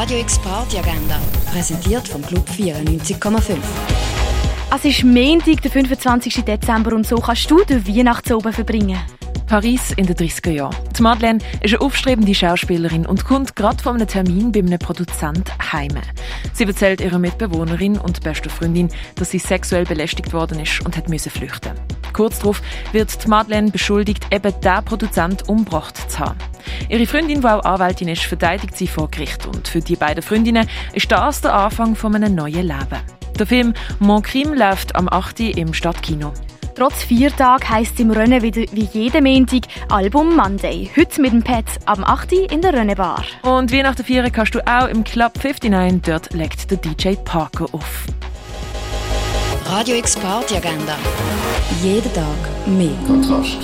Radio X Party Agenda, präsentiert vom Club 94,5. Es ist Montag, der 25. Dezember und so kannst du den Weihnachtsoben verbringen. Paris in den 30er Jahren. Die Madeleine ist eine aufstrebende Schauspielerin und kommt gerade von einem Termin bei einem Produzent heim. Sie erzählt ihrer Mitbewohnerin und bester Freundin, dass sie sexuell belästigt worden ist und hat müssen flüchten. Kurz darauf wird die Madeleine beschuldigt, eben der Produzent umgebracht zu haben. Ihre Freundin, die auch Anwältin ist, verteidigt sie vor Gericht und für die beiden Freundinnen ist das der Anfang von einem neuen Leben. Der Film Mon Crime läuft am 8. im Stadtkino. Trotz vier Tagen heisst es im Rennen wieder wie jeden Montag Album Monday. Heute mit dem Pet am 8. in der Rennen Bar. Und wie nach der Vieren kannst du auch im Club 59, dort legt der DJ Parker auf. Radio X Party Agenda. Jeden Tag mehr. Kontrast.